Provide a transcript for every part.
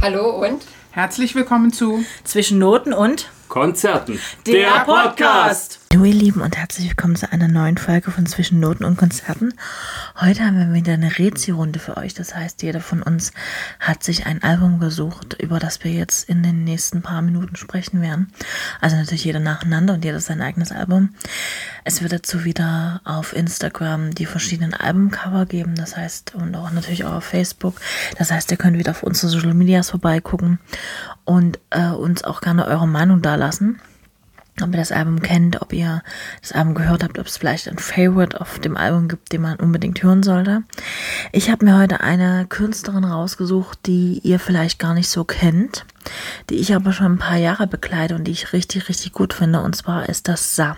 Hallo und Herzlich willkommen zu Zwischen Noten und Konzerten. der Podcast. Hallo ihr Lieben und herzlich willkommen zu einer neuen Folge von Zwischen Noten und Konzerten. Heute haben wir wieder eine Rezi-Runde für euch. Das heißt, jeder von uns hat sich ein Album gesucht, über das wir jetzt in den nächsten paar Minuten sprechen werden. Also natürlich jeder nacheinander und jeder sein eigenes Album. Es wird dazu wieder auf Instagram die verschiedenen Albumcover geben. Das heißt, und auch natürlich auch auf Facebook. Das heißt, ihr könnt wieder auf unsere Social Medias vorbeigucken und äh, uns auch gerne eure Meinung dalassen ob ihr das Album kennt, ob ihr das Album gehört habt, ob es vielleicht ein Favorite auf dem Album gibt, den man unbedingt hören sollte. Ich habe mir heute eine Künstlerin rausgesucht, die ihr vielleicht gar nicht so kennt, die ich aber schon ein paar Jahre begleite und die ich richtig, richtig gut finde. Und zwar ist das Sa.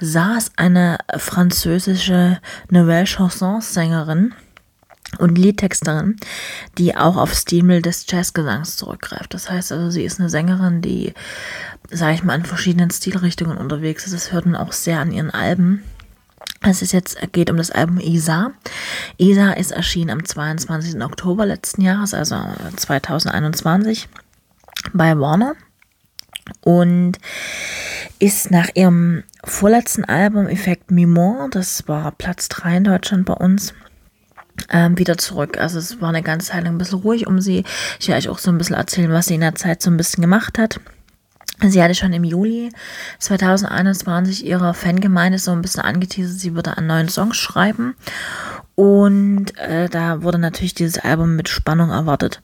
Sa ist eine französische Nouvelle Chanson-Sängerin und Liedtexterin, die auch auf Stil des Jazzgesangs zurückgreift. Das heißt also, sie ist eine Sängerin, die, sage ich mal, in verschiedenen Stilrichtungen unterwegs ist. Das hört man auch sehr an ihren Alben. Es ist jetzt geht um das Album Isa. Isa ist erschienen am 22. Oktober letzten Jahres, also 2021 bei Warner und ist nach ihrem vorletzten Album Effekt Mimon, das war Platz 3 in Deutschland bei uns, ähm, wieder zurück. Also es war eine ganze Zeit lang ein bisschen ruhig um sie. Ich werde euch auch so ein bisschen erzählen, was sie in der Zeit so ein bisschen gemacht hat. Sie hatte schon im Juli 2021 ihrer Fangemeinde so ein bisschen angeteasert, sie würde einen neuen Song schreiben. Und äh, da wurde natürlich dieses Album mit Spannung erwartet,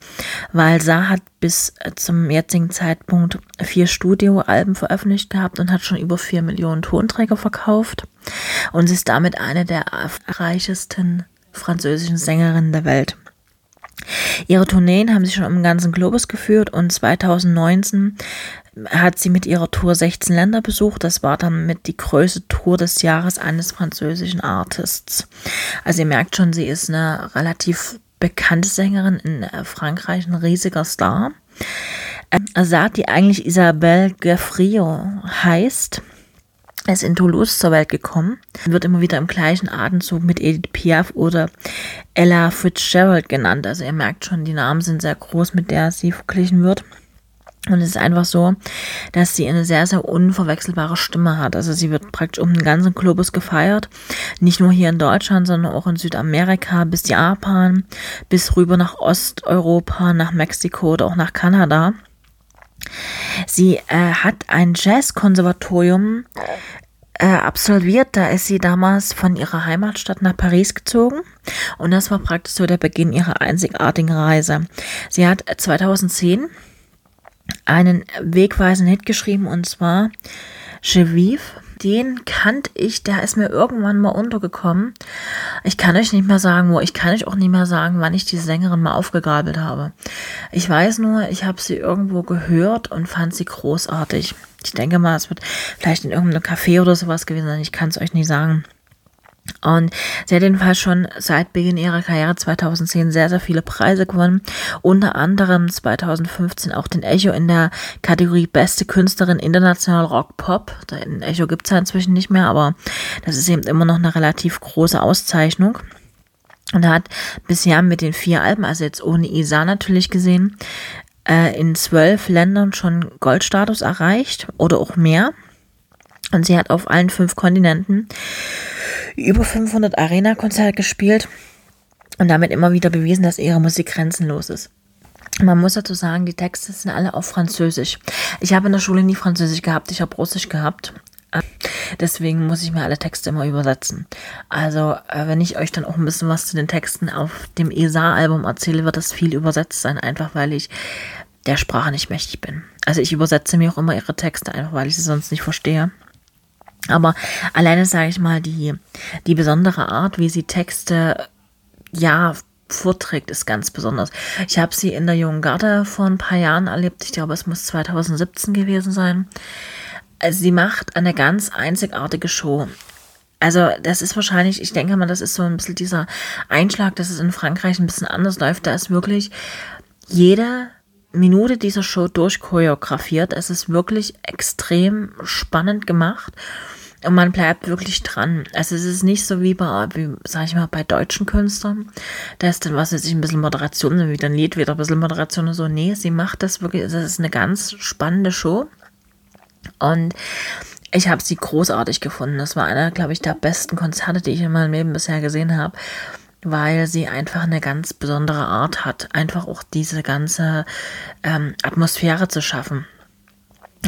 weil Sa hat bis äh, zum jetzigen Zeitpunkt vier Studioalben veröffentlicht gehabt und hat schon über vier Millionen Tonträger verkauft. Und sie ist damit eine der reichesten französischen Sängerinnen der Welt. Ihre Tourneen haben sie schon im ganzen Globus geführt und 2019 hat sie mit ihrer Tour 16 Länder besucht. Das war dann mit die größte Tour des Jahres eines französischen Artists. Also ihr merkt schon, sie ist eine relativ bekannte Sängerin in Frankreich, ein riesiger Star. Assad, die eigentlich Isabelle Gaffrio heißt, ist in Toulouse zur Welt gekommen, wird immer wieder im gleichen Atemzug mit Edith Piaf oder Ella Fitzgerald genannt. Also ihr merkt schon, die Namen sind sehr groß, mit der sie verglichen wird. Und es ist einfach so, dass sie eine sehr, sehr unverwechselbare Stimme hat. Also sie wird praktisch um den ganzen Globus gefeiert. Nicht nur hier in Deutschland, sondern auch in Südamerika bis Japan, bis rüber nach Osteuropa, nach Mexiko oder auch nach Kanada. Sie äh, hat ein Jazzkonservatorium äh, absolviert. Da ist sie damals von ihrer Heimatstadt nach Paris gezogen. Und das war praktisch so der Beginn ihrer einzigartigen Reise. Sie hat 2010 einen wegweisenden Hit geschrieben und zwar Je Vive den kannte ich, der ist mir irgendwann mal untergekommen. Ich kann euch nicht mehr sagen, wo. Ich kann euch auch nicht mehr sagen, wann ich die Sängerin mal aufgegabelt habe. Ich weiß nur, ich habe sie irgendwo gehört und fand sie großartig. Ich denke mal, es wird vielleicht in irgendeinem Café oder sowas gewesen sein. Ich kann es euch nicht sagen. Und sie hat jedenfalls schon seit Beginn ihrer Karriere 2010 sehr, sehr viele Preise gewonnen. Unter anderem 2015 auch den Echo in der Kategorie Beste Künstlerin International Rock Pop. Den Echo gibt es ja inzwischen nicht mehr, aber das ist eben immer noch eine relativ große Auszeichnung. Und hat bisher mit den vier Alben, also jetzt ohne Isa natürlich gesehen, äh, in zwölf Ländern schon Goldstatus erreicht oder auch mehr. Und sie hat auf allen fünf Kontinenten über 500 Arena-Konzerte gespielt und damit immer wieder bewiesen, dass ihre Musik grenzenlos ist. Man muss dazu sagen, die Texte sind alle auf Französisch. Ich habe in der Schule nie Französisch gehabt, ich habe Russisch gehabt. Deswegen muss ich mir alle Texte immer übersetzen. Also, äh, wenn ich euch dann auch ein bisschen was zu den Texten auf dem ESA-Album erzähle, wird das viel übersetzt sein, einfach weil ich der Sprache nicht mächtig bin. Also ich übersetze mir auch immer ihre Texte, einfach weil ich sie sonst nicht verstehe. Aber alleine sage ich mal, die, die besondere Art, wie sie Texte ja vorträgt, ist ganz besonders. Ich habe sie in der Jungen Garde vor ein paar Jahren erlebt. Ich glaube, es muss 2017 gewesen sein. Also sie macht eine ganz einzigartige Show. Also das ist wahrscheinlich, ich denke mal, das ist so ein bisschen dieser Einschlag, dass es in Frankreich ein bisschen anders läuft. Da ist wirklich jede Minute dieser Show durchchoreografiert. Es ist wirklich extrem spannend gemacht. Und man bleibt wirklich dran. Also es ist nicht so wie bei, wie, sag ich mal, bei deutschen Künstlern. Da ist dann, was weiß ich, ein bisschen Moderation, dann wieder ein Lied, wieder ein bisschen Moderation und so. Nee, sie macht das wirklich, das ist eine ganz spannende Show. Und ich habe sie großartig gefunden. Das war einer, glaube ich, der besten Konzerte, die ich in meinem Leben bisher gesehen habe, weil sie einfach eine ganz besondere Art hat, einfach auch diese ganze ähm, Atmosphäre zu schaffen.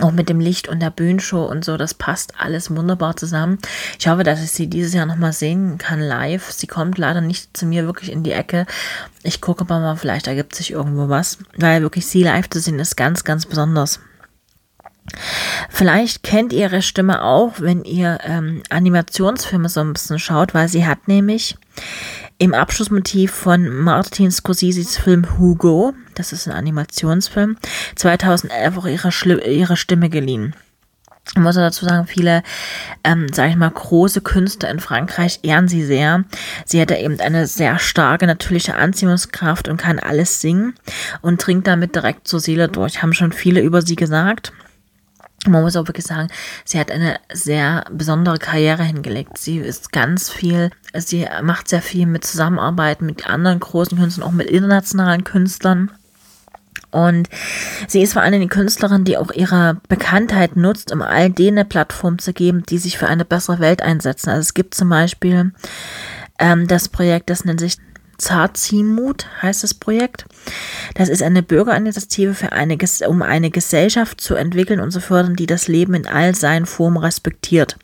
Auch mit dem Licht und der Bühnenshow und so, das passt alles wunderbar zusammen. Ich hoffe, dass ich sie dieses Jahr nochmal sehen kann live. Sie kommt leider nicht zu mir wirklich in die Ecke. Ich gucke aber mal, vielleicht ergibt sich irgendwo was, weil wirklich sie live zu sehen ist ganz, ganz besonders. Vielleicht kennt ihr ihre Stimme auch, wenn ihr ähm, Animationsfilme so ein bisschen schaut, weil sie hat nämlich im Abschlussmotiv von Martin Scorseses Film Hugo, das ist ein Animationsfilm, 2011 auch ihre, Schli ihre Stimme geliehen. Ich muss dazu sagen, viele, ähm, sage ich mal, große Künstler in Frankreich ehren sie sehr. Sie hat ja eben eine sehr starke natürliche Anziehungskraft und kann alles singen und dringt damit direkt zur Seele durch. Haben schon viele über sie gesagt. Man muss auch wirklich sagen, sie hat eine sehr besondere Karriere hingelegt. Sie ist ganz viel, sie macht sehr viel mit Zusammenarbeit mit anderen großen Künstlern, auch mit internationalen Künstlern. Und sie ist vor allem die Künstlerin, die auch ihre Bekanntheit nutzt, um all denen eine Plattform zu geben, die sich für eine bessere Welt einsetzen. Also es gibt zum Beispiel ähm, das Projekt, das nennt sich Zarzimut heißt das Projekt. Das ist eine Bürgerinitiative für eine, um eine Gesellschaft zu entwickeln und zu fördern, die das Leben in all seinen Formen respektiert.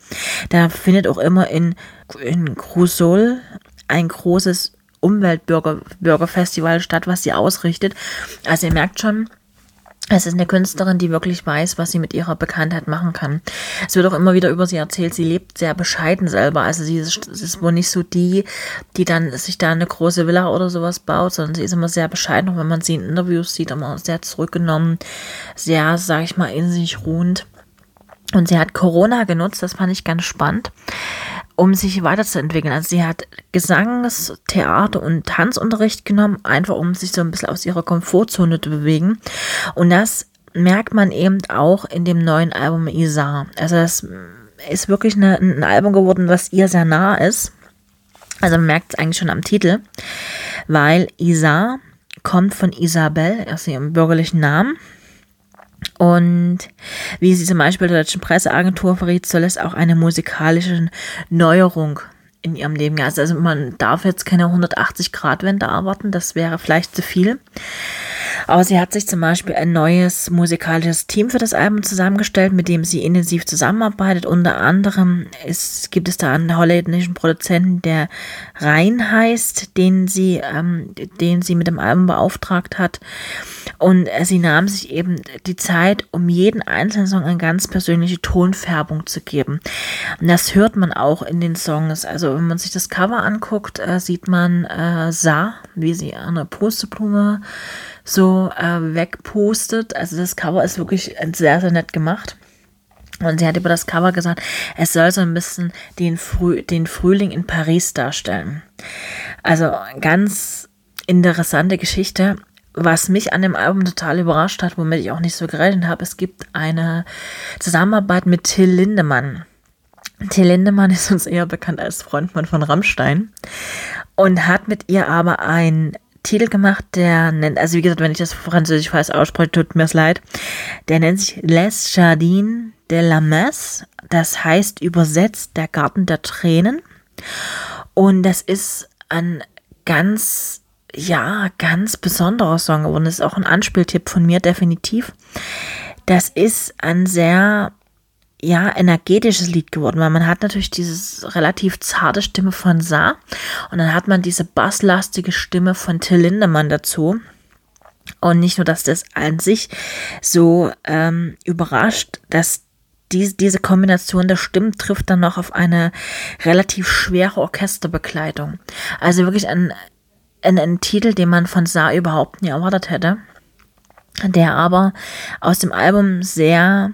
Da findet auch immer in, in Crusol ein großes Umweltbürgerfestival statt, was sie ausrichtet. Also ihr merkt schon, es ist eine Künstlerin, die wirklich weiß, was sie mit ihrer Bekanntheit machen kann. Es wird auch immer wieder über sie erzählt, sie lebt sehr bescheiden selber. Also sie ist, ist wohl nicht so die, die dann sich da eine große Villa oder sowas baut, sondern sie ist immer sehr bescheiden. Auch wenn man sie in Interviews sieht, immer sehr zurückgenommen, sehr, sag ich mal, in sich ruhend. Und sie hat Corona genutzt, das fand ich ganz spannend um sich weiterzuentwickeln. Also sie hat Gesangs-, Theater- und Tanzunterricht genommen, einfach um sich so ein bisschen aus ihrer Komfortzone zu bewegen. Und das merkt man eben auch in dem neuen Album Isa. Also das ist wirklich eine, ein Album geworden, was ihr sehr nah ist. Also man merkt es eigentlich schon am Titel, weil Isa kommt von Isabel, also ihrem bürgerlichen Namen. Und wie sie zum Beispiel der deutschen Presseagentur verriet, soll es auch eine musikalische Neuerung in ihrem Leben geben. Also man darf jetzt keine 180-Grad-Wende erwarten, das wäre vielleicht zu viel. Aber sie hat sich zum Beispiel ein neues musikalisches Team für das Album zusammengestellt, mit dem sie intensiv zusammenarbeitet. Unter anderem ist, gibt es da einen holländischen Produzenten, der Rhein heißt, den sie, ähm, den sie mit dem Album beauftragt hat. Und äh, sie nahm sich eben die Zeit, um jeden einzelnen Song eine ganz persönliche Tonfärbung zu geben. Und das hört man auch in den Songs. Also wenn man sich das Cover anguckt, äh, sieht man äh, Sa, wie sie eine Pusteblume so äh, wegpostet. Also das Cover ist wirklich sehr, sehr nett gemacht. Und sie hat über das Cover gesagt, es soll so ein bisschen den, Früh, den Frühling in Paris darstellen. Also ganz interessante Geschichte. Was mich an dem Album total überrascht hat, womit ich auch nicht so gerechnet habe, es gibt eine Zusammenarbeit mit Till Lindemann. Till Lindemann ist uns eher bekannt als Frontmann von Rammstein und hat mit ihr aber ein Titel gemacht, der nennt, also wie gesagt, wenn ich das französisch falsch ausspreche, tut mir es leid. Der nennt sich Les Jardins de la Messe. Das heißt übersetzt der Garten der Tränen. Und das ist ein ganz, ja, ganz besonderer Song geworden. Das ist auch ein Anspieltipp von mir, definitiv. Das ist ein sehr ja, energetisches Lied geworden, weil man hat natürlich dieses relativ zarte Stimme von Sa und dann hat man diese basslastige Stimme von Till Lindemann dazu. Und nicht nur, dass das an sich so ähm, überrascht, dass die, diese Kombination der Stimmen trifft dann noch auf eine relativ schwere Orchesterbegleitung. Also wirklich ein, ein, ein Titel, den man von Sa überhaupt nie erwartet hätte, der aber aus dem Album sehr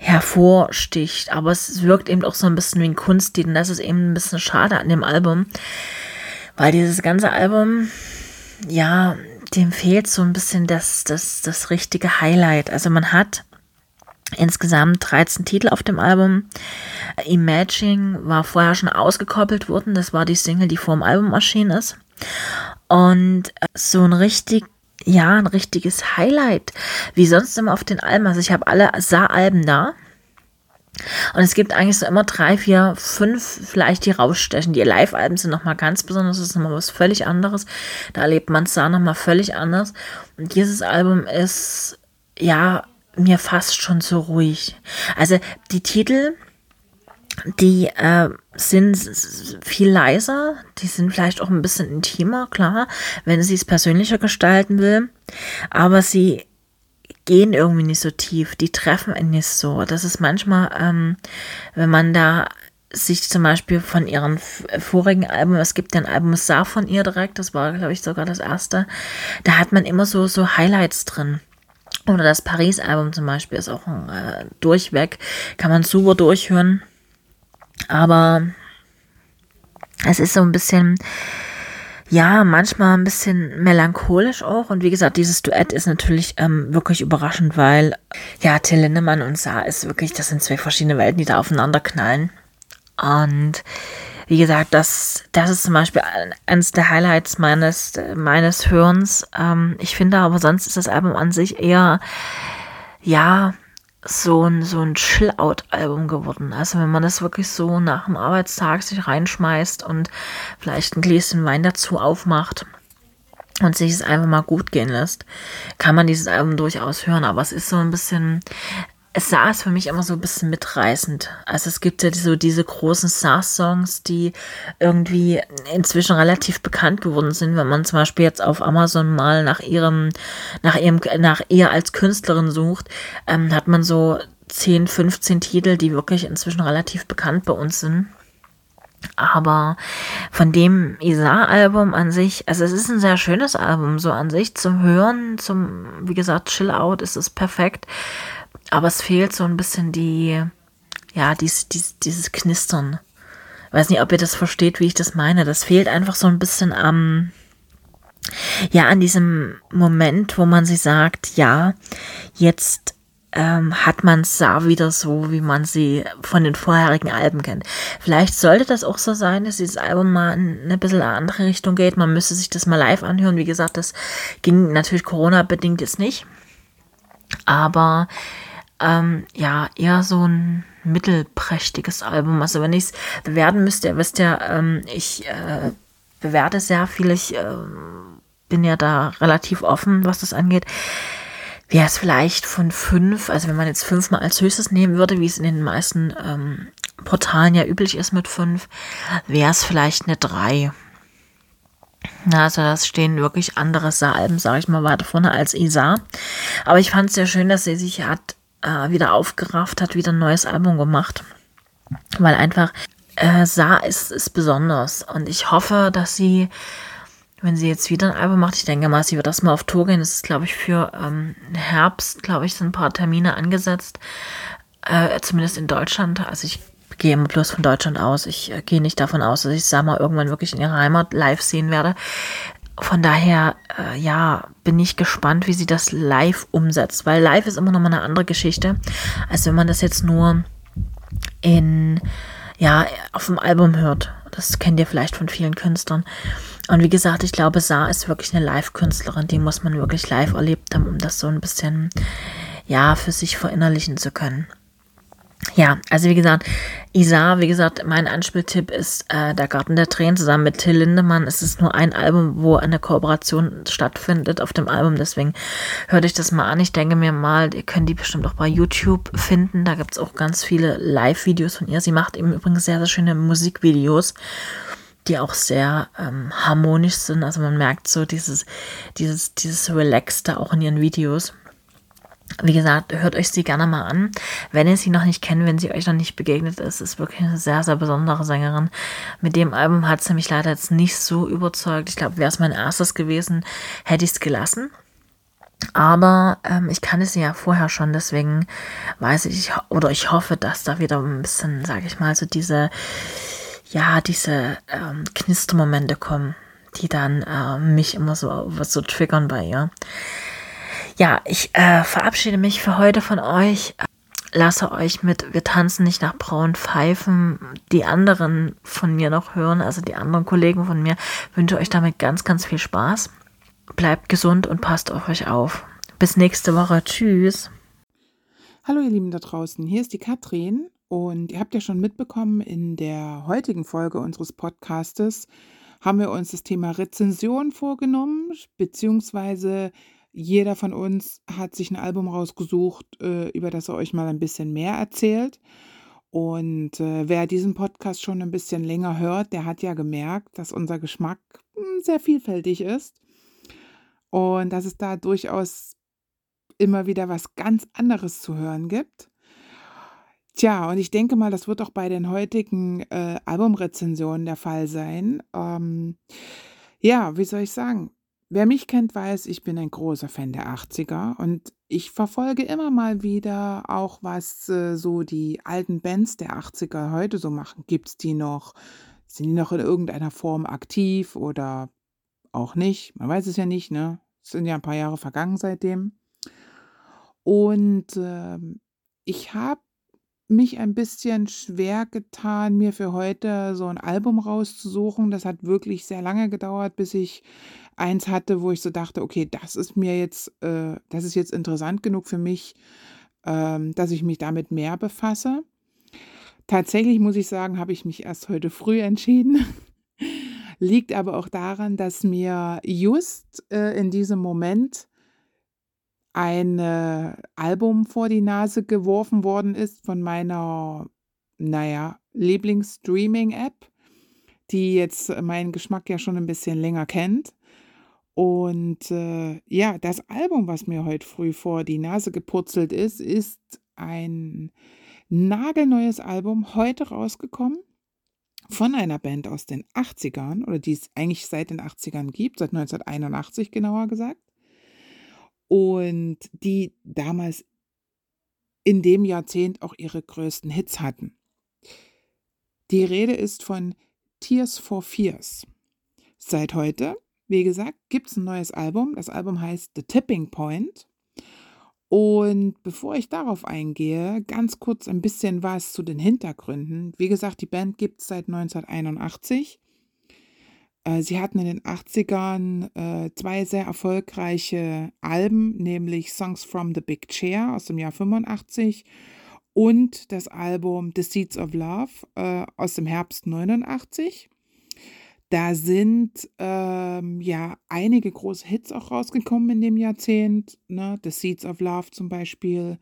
hervorsticht. Aber es wirkt eben auch so ein bisschen wie ein Kunstlied und das ist eben ein bisschen schade an dem Album, weil dieses ganze Album, ja, dem fehlt so ein bisschen das, das, das richtige Highlight. Also man hat insgesamt 13 Titel auf dem Album. Imagine war vorher schon ausgekoppelt worden. Das war die Single, die vor dem Album erschienen ist. Und so ein richtig, ja, ein richtiges Highlight, wie sonst immer auf den Alben. Also ich habe alle Saar-Alben da. Und es gibt eigentlich so immer drei, vier, fünf vielleicht, die rausstechen. Die Live-Alben sind nochmal ganz besonders, das ist nochmal was völlig anderes. Da erlebt man Saar nochmal völlig anders. Und dieses Album ist, ja, mir fast schon so ruhig. Also die Titel, die äh, sind viel leiser, die sind vielleicht auch ein bisschen intimer, klar, wenn sie es persönlicher gestalten will, aber sie gehen irgendwie nicht so tief, die treffen ihn nicht so. Das ist manchmal, ähm, wenn man da sich zum Beispiel von ihren vorigen Alben, es gibt ja ein Album Saar von ihr direkt, das war, glaube ich, sogar das erste, da hat man immer so, so Highlights drin. Oder das Paris-Album zum Beispiel ist auch äh, durchweg, kann man super durchhören. Aber es ist so ein bisschen, ja, manchmal ein bisschen melancholisch auch. Und wie gesagt, dieses Duett ist natürlich ähm, wirklich überraschend, weil ja, Till Lindemann und Saar ist wirklich, das sind zwei verschiedene Welten, die da aufeinander knallen. Und wie gesagt, das, das ist zum Beispiel eines der Highlights meines, meines Hörens. Ähm, ich finde aber sonst ist das Album an sich eher, ja, so ein, so ein Chill-Out-Album geworden. Also wenn man das wirklich so nach dem Arbeitstag sich reinschmeißt und vielleicht ein Gläschen Wein dazu aufmacht und sich es einfach mal gut gehen lässt, kann man dieses Album durchaus hören. Aber es ist so ein bisschen, es saß für mich immer so ein bisschen mitreißend. Also es gibt ja so diese großen SARS-Songs, die irgendwie inzwischen relativ bekannt geworden sind, wenn man zum Beispiel jetzt auf Amazon mal nach ihrem, nach ihrem, nach ihr als Künstlerin sucht, ähm, hat man so 10, 15 Titel, die wirklich inzwischen relativ bekannt bei uns sind. Aber von dem Isar-Album an sich, also es ist ein sehr schönes Album, so an sich zum Hören, zum, wie gesagt, Chill Out ist es perfekt. Aber es fehlt so ein bisschen die, ja, dies, dies, dieses Knistern. Ich weiß nicht, ob ihr das versteht, wie ich das meine. Das fehlt einfach so ein bisschen am, ja, an diesem Moment, wo man sich sagt, ja, jetzt ähm, hat man Saar wieder so, wie man sie von den vorherigen Alben kennt. Vielleicht sollte das auch so sein, dass dieses Album mal in eine bisschen andere Richtung geht. Man müsste sich das mal live anhören. Wie gesagt, das ging natürlich Corona-bedingt jetzt nicht. Aber ähm, ja, eher so ein mittelprächtiges Album. Also wenn ich es bewerten müsste, ihr wisst ja, ähm, ich äh, bewerte sehr viel. Ich äh, bin ja da relativ offen, was das angeht. Wäre es vielleicht von fünf, also wenn man jetzt fünfmal als höchstes nehmen würde, wie es in den meisten ähm, Portalen ja üblich ist mit fünf, wäre es vielleicht eine drei. Also das stehen wirklich andere Alben, sage ich mal, weiter vorne als Isa. Aber ich fand es sehr schön, dass sie sich hat äh, wieder aufgerafft, hat wieder ein neues Album gemacht. Weil einfach äh, Sa ist, ist besonders. Und ich hoffe, dass sie, wenn sie jetzt wieder ein Album macht, ich denke mal, sie wird das mal auf Tour gehen. Das ist, glaube ich, für ähm, Herbst, glaube ich, sind ein paar Termine angesetzt. Äh, zumindest in Deutschland. Also ich gehe immer bloß von Deutschland aus. Ich äh, gehe nicht davon aus, dass ich Summer irgendwann wirklich in ihrer Heimat live sehen werde. Von daher, äh, ja, bin ich gespannt, wie sie das live umsetzt, weil live ist immer noch mal eine andere Geschichte, als wenn man das jetzt nur in, ja, auf dem Album hört. Das kennt ihr vielleicht von vielen Künstlern. Und wie gesagt, ich glaube, Saar ist wirklich eine Live-Künstlerin, die muss man wirklich live erlebt haben, um das so ein bisschen, ja, für sich verinnerlichen zu können. Ja, also wie gesagt, Isa, wie gesagt, mein Anspieltipp ist äh, Der Garten der Tränen zusammen mit Till Lindemann. Es ist nur ein Album, wo eine Kooperation stattfindet auf dem Album, deswegen hört euch das mal an. Ich denke mir mal, ihr könnt die bestimmt auch bei YouTube finden. Da gibt es auch ganz viele Live-Videos von ihr. Sie macht eben übrigens sehr, sehr schöne Musikvideos die auch sehr ähm, harmonisch sind. Also man merkt so dieses, dieses, dieses Relaxte auch in ihren Videos. Wie gesagt, hört euch sie gerne mal an. Wenn ihr sie noch nicht kennt, wenn sie euch noch nicht begegnet ist, ist wirklich eine sehr, sehr besondere Sängerin. Mit dem Album hat sie mich leider jetzt nicht so überzeugt. Ich glaube, wäre es mein erstes gewesen, hätte ich es gelassen. Aber ähm, ich kannte sie ja vorher schon, deswegen weiß ich oder ich hoffe, dass da wieder ein bisschen, sage ich mal, so diese, ja, diese ähm, Knistermomente kommen, die dann äh, mich immer so, so triggern bei ihr. Ja, ich äh, verabschiede mich für heute von euch. lasse euch mit Wir tanzen nicht nach braunen Pfeifen die anderen von mir noch hören, also die anderen Kollegen von mir. Wünsche euch damit ganz, ganz viel Spaß. Bleibt gesund und passt auf euch auf. Bis nächste Woche. Tschüss. Hallo ihr Lieben da draußen, hier ist die Katrin und ihr habt ja schon mitbekommen, in der heutigen Folge unseres Podcastes haben wir uns das Thema Rezension vorgenommen, beziehungsweise jeder von uns hat sich ein Album rausgesucht, äh, über das er euch mal ein bisschen mehr erzählt. Und äh, wer diesen Podcast schon ein bisschen länger hört, der hat ja gemerkt, dass unser Geschmack hm, sehr vielfältig ist und dass es da durchaus immer wieder was ganz anderes zu hören gibt. Tja, und ich denke mal, das wird auch bei den heutigen äh, Albumrezensionen der Fall sein. Ähm, ja, wie soll ich sagen? Wer mich kennt, weiß, ich bin ein großer Fan der 80er und ich verfolge immer mal wieder auch, was äh, so die alten Bands der 80er heute so machen. Gibt es die noch? Sind die noch in irgendeiner Form aktiv oder auch nicht? Man weiß es ja nicht, ne? Es sind ja ein paar Jahre vergangen seitdem. Und äh, ich habe mich ein bisschen schwer getan, mir für heute so ein Album rauszusuchen. Das hat wirklich sehr lange gedauert, bis ich eins hatte, wo ich so dachte, okay, das ist mir jetzt, äh, das ist jetzt interessant genug für mich, ähm, dass ich mich damit mehr befasse. Tatsächlich muss ich sagen, habe ich mich erst heute früh entschieden. Liegt aber auch daran, dass mir just äh, in diesem Moment ein äh, Album vor die Nase geworfen worden ist von meiner, naja, Lieblings-Streaming-App, die jetzt meinen Geschmack ja schon ein bisschen länger kennt. Und äh, ja, das Album, was mir heute früh vor die Nase gepurzelt ist, ist ein nagelneues Album, heute rausgekommen von einer Band aus den 80ern oder die es eigentlich seit den 80ern gibt, seit 1981 genauer gesagt. Und die damals in dem Jahrzehnt auch ihre größten Hits hatten. Die Rede ist von Tears for Fears. Seit heute wie gesagt, gibt es ein neues Album. Das Album heißt The Tipping Point. Und bevor ich darauf eingehe, ganz kurz ein bisschen was zu den Hintergründen. Wie gesagt, die Band gibt es seit 1981. Äh, sie hatten in den 80ern äh, zwei sehr erfolgreiche Alben, nämlich Songs from the Big Chair aus dem Jahr 85 und das Album The Seeds of Love äh, aus dem Herbst 89. Da sind ähm, ja einige große Hits auch rausgekommen in dem Jahrzehnt. Ne? The Seeds of Love zum Beispiel.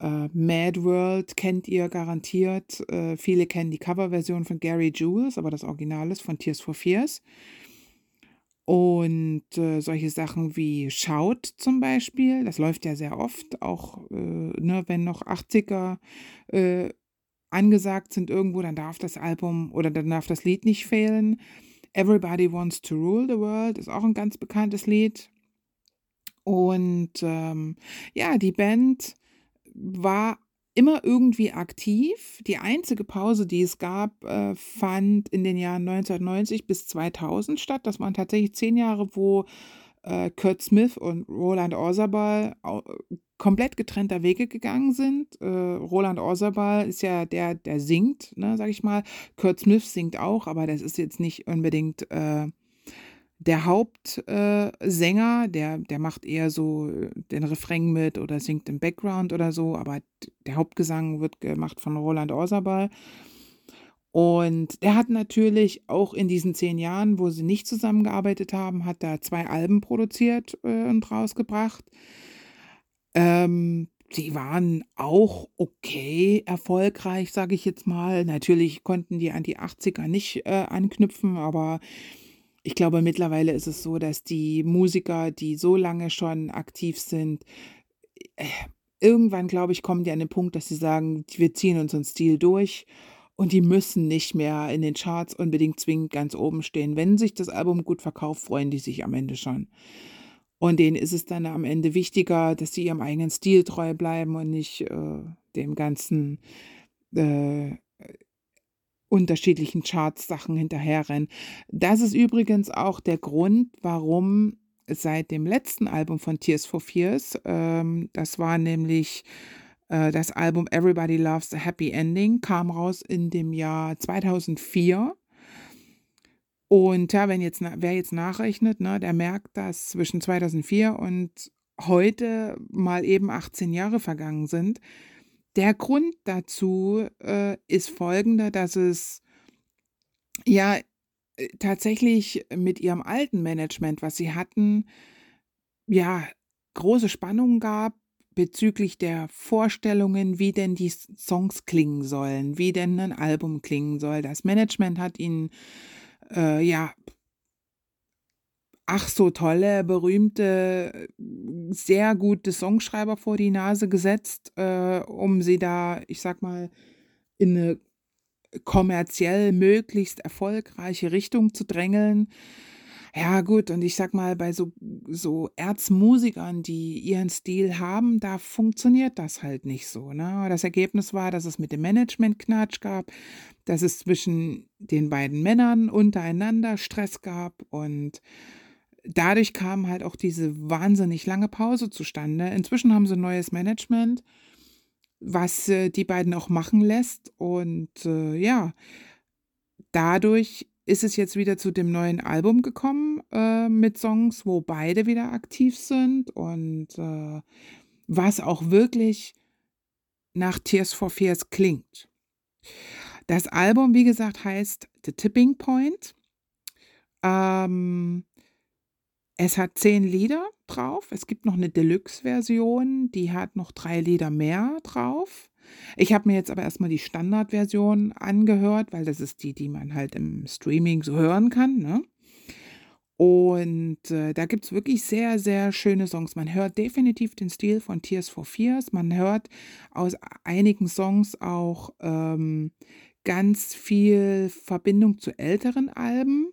Äh, Mad World kennt ihr garantiert. Äh, viele kennen die Coverversion von Gary Jules, aber das Original ist von Tears for Fears. Und äh, solche Sachen wie Schaut zum Beispiel, das läuft ja sehr oft, auch äh, ne, wenn noch 80er äh, angesagt sind irgendwo, dann darf das Album oder dann darf das Lied nicht fehlen. Everybody Wants to Rule the World ist auch ein ganz bekanntes Lied. Und ähm, ja, die Band war immer irgendwie aktiv. Die einzige Pause, die es gab, äh, fand in den Jahren 1990 bis 2000 statt. Das waren tatsächlich zehn Jahre, wo äh, Kurt Smith und Roland Orzabal komplett getrennter Wege gegangen sind. Äh, Roland Orzabal ist ja der, der singt, ne, sag ich mal. Kurt Smith singt auch, aber das ist jetzt nicht unbedingt äh, der Hauptsänger. Äh, der, der macht eher so den Refrain mit oder singt im Background oder so, aber der Hauptgesang wird gemacht von Roland Orzabal. Und der hat natürlich auch in diesen zehn Jahren, wo sie nicht zusammengearbeitet haben, hat da zwei Alben produziert äh, und rausgebracht. Ähm, die waren auch okay erfolgreich, sage ich jetzt mal. Natürlich konnten die an die 80er nicht äh, anknüpfen, aber ich glaube, mittlerweile ist es so, dass die Musiker, die so lange schon aktiv sind, äh, irgendwann, glaube ich, kommen die an den Punkt, dass sie sagen, wir ziehen unseren Stil durch und die müssen nicht mehr in den Charts unbedingt zwingend ganz oben stehen. Wenn sich das Album gut verkauft, freuen die sich am Ende schon. Und denen ist es dann am Ende wichtiger, dass sie ihrem eigenen Stil treu bleiben und nicht äh, dem ganzen äh, unterschiedlichen Charts-Sachen hinterherrennen. Das ist übrigens auch der Grund, warum seit dem letzten Album von Tears for Fears, ähm, das war nämlich Äh, das Album Everybody Loves a Happy Ending kam raus in dem Jahr 2004. Und ja, wenn jetzt, wer jetzt nachrechnet, ne, der merkt, dass zwischen 2004 und heute mal eben 18 Jahre vergangen sind. Der Grund dazu äh, ist folgender, dass es ja äh, tatsächlich mit ihrem alten Management, was sie hatten, ja, große Spannungen gab bezüglich der Vorstellungen, wie denn die Songs klingen sollen, wie denn ein Album klingen soll. Das Management hat ihnen äh, ja ach so tolle, berühmte, sehr gute Songschreiber vor die Nase gesetzt, äh, um sie da, ich sag mal, in eine kommerziell möglichst erfolgreiche Richtung zu drängeln. Ja, gut, und ich sag mal, bei so, so Erzmusikern, die ihren Stil haben, da funktioniert das halt nicht so. Ne? Das Ergebnis war, dass es mit dem Management Knatsch gab, dass es zwischen den beiden Männern untereinander Stress gab und dadurch kam halt auch diese wahnsinnig lange Pause zustande. Inzwischen haben sie ein neues Management, was äh, die beiden auch machen lässt. Und äh, ja, dadurch ist es jetzt wieder zu dem neuen Album gekommen äh, mit Songs, wo beide wieder aktiv sind und äh, was auch wirklich nach Tears for Fears klingt. Das Album, wie gesagt, heißt The Tipping Point. Ähm, es hat zehn Lieder drauf. Es gibt noch eine Deluxe-Version, die hat noch drei Lieder mehr drauf. Ich habe mir jetzt aber erstmal die Standardversion angehört, weil das ist die, die man halt im Streaming so hören kann. Ne? Und äh, da gibt es wirklich sehr, sehr schöne Songs. Man hört definitiv den Stil von Tears for Fears. Man hört aus einigen Songs auch ähm, ganz viel Verbindung zu älteren Alben.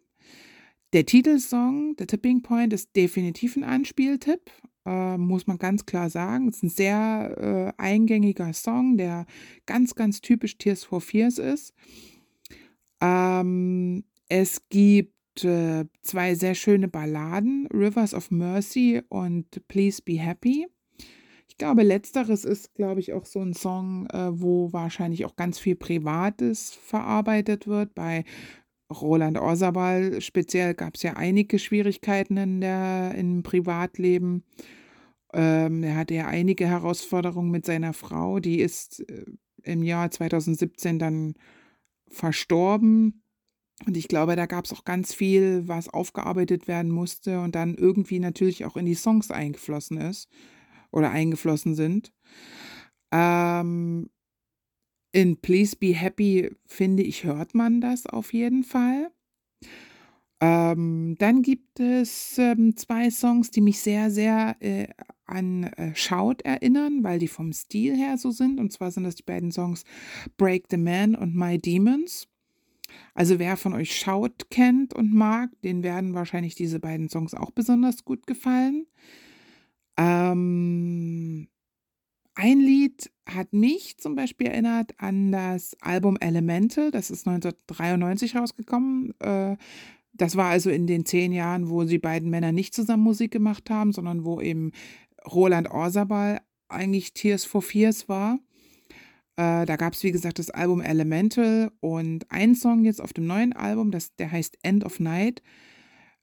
Der Titelsong, The Tipping Point, ist definitiv ein Anspieltipp, äh, muss man ganz klar sagen. Es ist ein sehr äh, eingängiger Song, der ganz, ganz typisch Tears for Fears ist. Ähm, es gibt äh, zwei sehr schöne Balladen, Rivers of Mercy und Please Be Happy. Ich glaube, letzteres ist, glaube ich, auch so ein Song, äh, wo wahrscheinlich auch ganz viel Privates verarbeitet wird. Bei Roland Orsabal speziell gab es ja einige Schwierigkeiten in der, im Privatleben. Ähm, er hatte ja einige Herausforderungen mit seiner Frau. Die ist äh, im Jahr 2017 dann verstorben. Und ich glaube, da gab es auch ganz viel, was aufgearbeitet werden musste und dann irgendwie natürlich auch in die Songs eingeflossen ist oder eingeflossen sind. Ähm, in Please Be Happy, finde ich, hört man das auf jeden Fall. Ähm, dann gibt es ähm, zwei Songs, die mich sehr, sehr äh, an äh, Shout erinnern, weil die vom Stil her so sind. Und zwar sind das die beiden Songs Break the Man und My Demons. Also wer von euch Shout kennt und mag, den werden wahrscheinlich diese beiden Songs auch besonders gut gefallen. Ähm, ein Lied hat mich zum Beispiel erinnert an das Album Elemental, das ist 1993 rausgekommen. Äh, das war also in den zehn Jahren, wo die beiden Männer nicht zusammen Musik gemacht haben, sondern wo eben Roland Orsabal eigentlich Tears for Fears war. Äh, da gab es, wie gesagt, das Album Elemental und ein Song jetzt auf dem neuen Album, das, der heißt End of Night.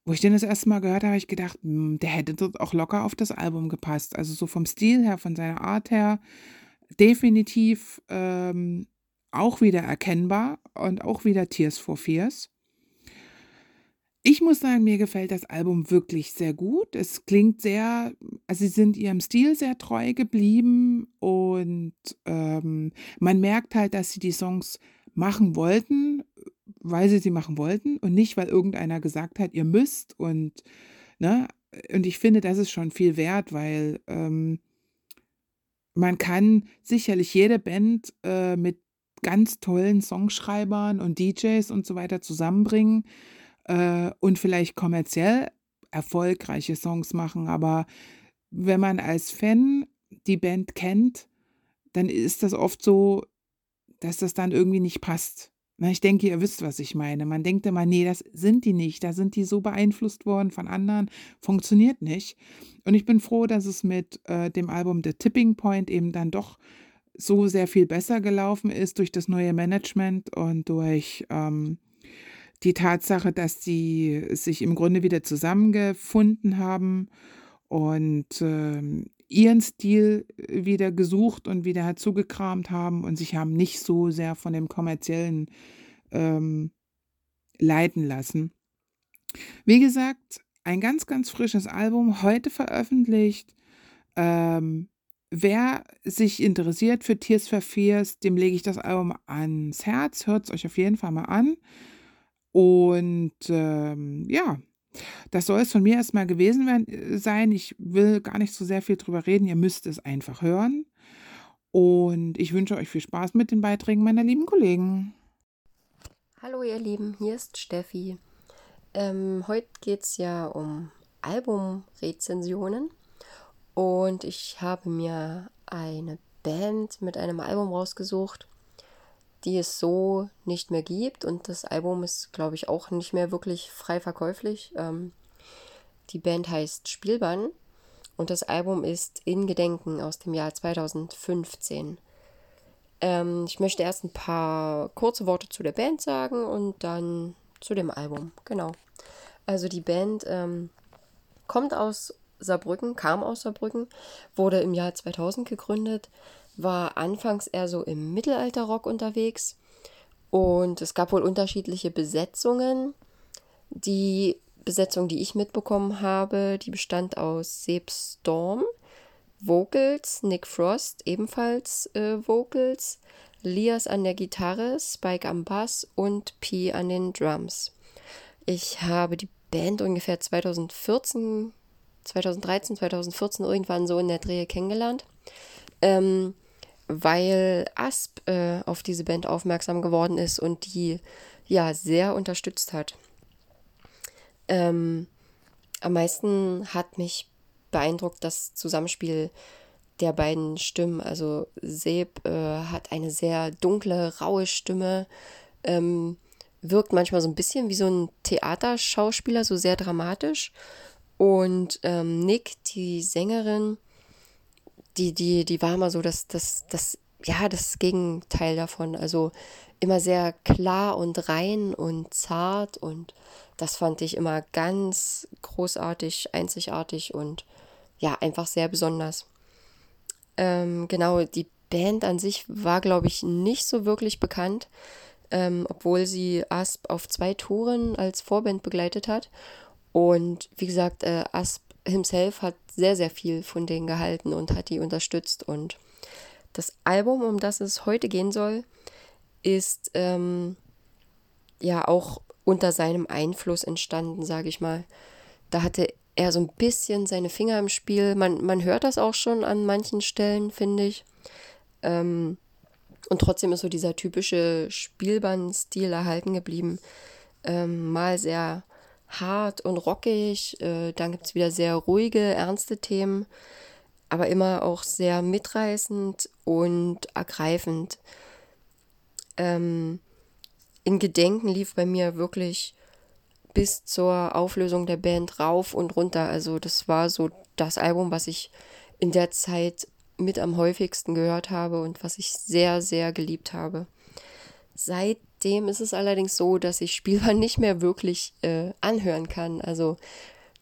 Wo ich den das erste Mal gehört habe, habe ich gedacht, hm, der hätte dort auch locker auf das Album gepasst. Also so vom Stil her, von seiner Art her, definitiv ähm, auch wieder erkennbar und auch wieder Tears for Fears. Ich muss sagen, mir gefällt das Album wirklich sehr gut. Es klingt sehr, also sie sind ihrem Stil sehr treu geblieben und ähm, man merkt halt, dass sie die Songs machen wollten, weil sie sie machen wollten und nicht, weil irgendeiner gesagt hat, ihr müsst und, ne, und ich finde, das ist schon viel wert, weil ähm, man kann sicherlich jede Band äh, mit ganz tollen Songschreibern und DJs und so weiter zusammenbringen äh, und vielleicht kommerziell erfolgreiche Songs machen, aber wenn man als Fan die Band kennt, dann ist das oft so, dass das dann irgendwie nicht passt. Na, ich denke, ihr wisst, was ich meine. Man denkt immer, nee, das sind die nicht. Da sind die so beeinflusst worden von anderen. Funktioniert nicht. Und ich bin froh, dass es mit äh, dem Album The Tipping Point eben dann doch so sehr viel besser gelaufen ist durch das neue Management und durch ähm, die Tatsache, dass sie sich im Grunde wieder zusammengefunden haben und ähm, ihren Stil wieder gesucht und wieder halt zugekramt haben und sich haben nicht so sehr von dem kommerziellen ähm, leiten lassen. Wie gesagt, ein ganz, ganz frisches Album, heute veröffentlicht. Ähm, wer sich interessiert für Tears for Fears, dem lege ich das Album ans Herz. Hört es euch auf jeden Fall mal an. Und ähm, ja, das soll es von mir erstmal gewesen sein. Ich will gar nicht so sehr viel drüber reden. Ihr müsst es einfach hören. Und ich wünsche euch viel Spaß mit den Beiträgen meiner lieben Kollegen. Hallo ihr Lieben, hier ist Steffi. Ähm, heute geht es ja um Albumrezensionen und ich habe mir eine Band mit einem Album rausgesucht, die es so nicht mehr gibt. Und das Album ist, glaube ich, auch nicht mehr wirklich frei verkäuflich. Ähm, die Band heißt Spielbann und das Album ist In Gedenken aus dem Jahr 2015. Ähm, ich möchte erst ein paar kurze Worte zu der Band sagen und dann zu dem Album. Genau. Also die Band ähm, kommt aus Saarbrücken, kam aus Saarbrücken, wurde im Jahr 2000 gegründet war anfangs eher so im Mittelalterrock unterwegs und es gab wohl unterschiedliche Besetzungen. Die Besetzung, die ich mitbekommen habe, die bestand aus Seb Storm, Vocals, Nick Frost, ebenfalls äh, Vocals, Lias an der Gitarre, Spike am Bass und P an den Drums. Ich habe die Band ungefähr 2014, 2013, 2014 irgendwann so in der Drehe kennengelernt. Ähm, weil Asp äh, auf diese Band aufmerksam geworden ist und die ja sehr unterstützt hat. Ähm, am meisten hat mich beeindruckt das Zusammenspiel der beiden Stimmen. Also Seb äh, hat eine sehr dunkle, raue Stimme, ähm, wirkt manchmal so ein bisschen wie so ein Theaterschauspieler, so sehr dramatisch. Und ähm, Nick, die Sängerin, die, die, die war immer so das, das, das, ja, das Gegenteil davon. Also immer sehr klar und rein und zart und das fand ich immer ganz großartig, einzigartig und ja, einfach sehr besonders. Ähm, genau, die Band an sich war, glaube ich, nicht so wirklich bekannt, ähm, obwohl sie Asp auf zwei Touren als Vorband begleitet hat. Und wie gesagt, äh, Asp himself hat sehr, sehr viel von denen gehalten und hat die unterstützt. Und das Album, um das es heute gehen soll, ist ähm, ja auch unter seinem Einfluss entstanden, sage ich mal. Da hatte er so ein bisschen seine Finger im Spiel. Man, man hört das auch schon an manchen Stellen, finde ich. Ähm, und trotzdem ist so dieser typische Spielbandstil erhalten geblieben. Ähm, mal sehr hart und rockig. Äh, dann gibt es wieder sehr ruhige, ernste Themen, aber immer auch sehr mitreißend und ergreifend. Ähm, in Gedenken lief bei mir wirklich bis zur Auflösung der Band rauf und runter. Also das war so das Album, was ich in der Zeit mit am häufigsten gehört habe und was ich sehr, sehr geliebt habe. Seitdem ist es allerdings so, dass ich Spielbahn nicht mehr wirklich äh, anhören kann. Also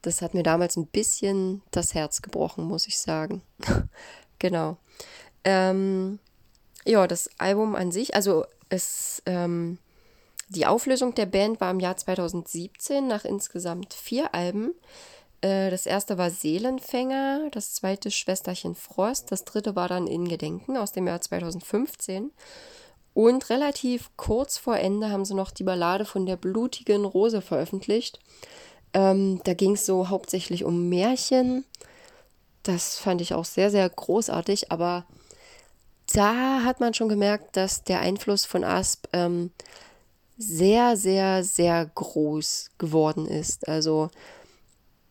das hat mir damals ein bisschen das Herz gebrochen, muss ich sagen. genau. Ähm, ja, das Album an sich, also es, ähm, die Auflösung der Band war im Jahr 2017 nach insgesamt vier Alben. Äh, das erste war Seelenfänger, das zweite Schwesterchen Frost, das dritte war dann In Gedenken aus dem Jahr 2015. Und relativ kurz vor Ende haben sie noch die Ballade von der blutigen Rose veröffentlicht. Ähm, da ging es so hauptsächlich um Märchen. Das fand ich auch sehr, sehr großartig, aber da hat man schon gemerkt, dass der Einfluss von Asp ähm, sehr, sehr, sehr groß geworden ist. Also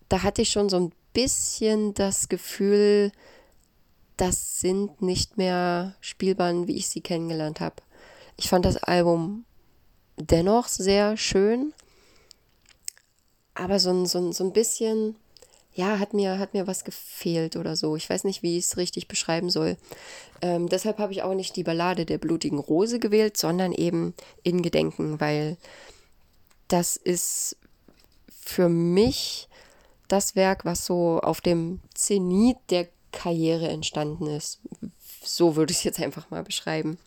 da hatte ich schon so ein bisschen das Gefühl, das sind nicht mehr Spielbahnen, wie ich sie kennengelernt habe. Ich fand das Album dennoch sehr schön, aber so ein, so ein, so ein bisschen ja, hat mir, hat mir was gefehlt oder so. Ich weiß nicht, wie ich es richtig beschreiben soll. Ähm, deshalb habe ich auch nicht die Ballade der blutigen Rose gewählt, sondern eben in Gedenken, weil das ist für mich das Werk, was so auf dem Zenit der Karriere entstanden ist. So würde ich es jetzt einfach mal beschreiben.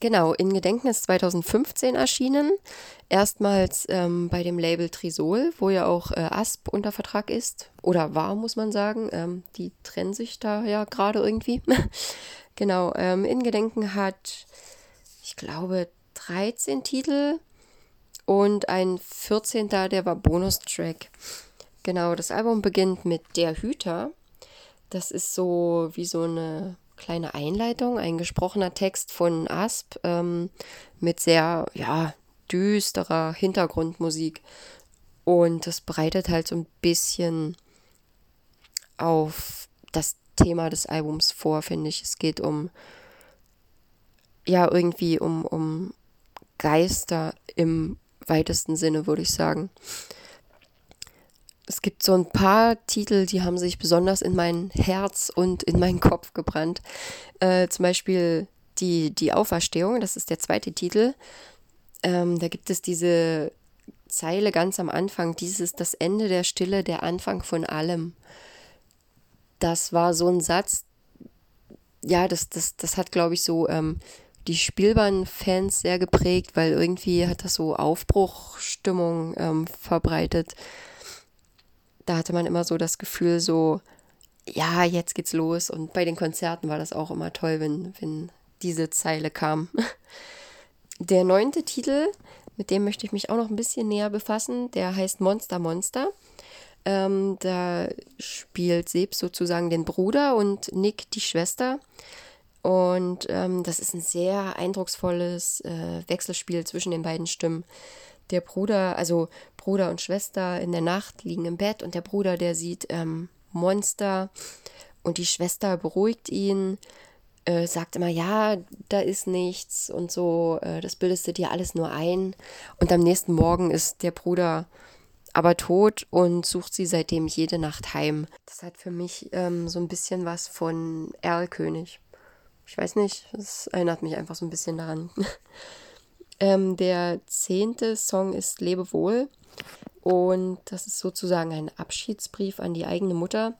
Genau, in Gedenken ist 2015 erschienen. Erstmals ähm, bei dem Label Trisol, wo ja auch äh, Asp unter Vertrag ist. Oder war, muss man sagen. Ähm, die trennen sich da ja gerade irgendwie. genau, ähm, in Gedenken hat, ich glaube, 13 Titel und ein 14. der war Bonustrack. Genau, das Album beginnt mit Der Hüter. Das ist so wie so eine kleine Einleitung, ein gesprochener Text von Asp ähm, mit sehr, ja, düsterer Hintergrundmusik. Und das bereitet halt so ein bisschen auf das Thema des Albums vor, finde ich. Es geht um, ja, irgendwie um, um Geister im weitesten Sinne, würde ich sagen. Es gibt so ein paar Titel, die haben sich besonders in mein Herz und in meinen Kopf gebrannt. Äh, zum Beispiel die, die Auferstehung, das ist der zweite Titel. Ähm, da gibt es diese Zeile ganz am Anfang, dieses das Ende der Stille, der Anfang von allem. Das war so ein Satz, ja, das, das, das hat, glaube ich, so ähm, die Spielbahnfans sehr geprägt, weil irgendwie hat das so Aufbruchstimmung ähm, verbreitet da hatte man immer so das Gefühl, so, ja, jetzt geht's los. Und bei den Konzerten war das auch immer toll, wenn, wenn diese Zeile kam. Der neunte Titel, mit dem möchte ich mich auch noch ein bisschen näher befassen, der heißt Monster Monster. Ähm, da spielt Seb sozusagen den Bruder und Nick die Schwester. Und ähm, das ist ein sehr eindrucksvolles äh, Wechselspiel zwischen den beiden Stimmen der Bruder, also Bruder und Schwester in der Nacht liegen im Bett und der Bruder, der sieht ähm, Monster und die Schwester beruhigt ihn, äh, sagt immer, ja, da ist nichts und so, äh, das bildest du dir alles nur ein. Und am nächsten Morgen ist der Bruder aber tot und sucht sie seitdem jede Nacht heim. Das hat für mich ähm, so ein bisschen was von Erlkönig. Ich weiß nicht, es erinnert mich einfach so ein bisschen daran. Ähm, der zehnte Song ist Lebe wohl und das ist sozusagen ein Abschiedsbrief an die eigene Mutter.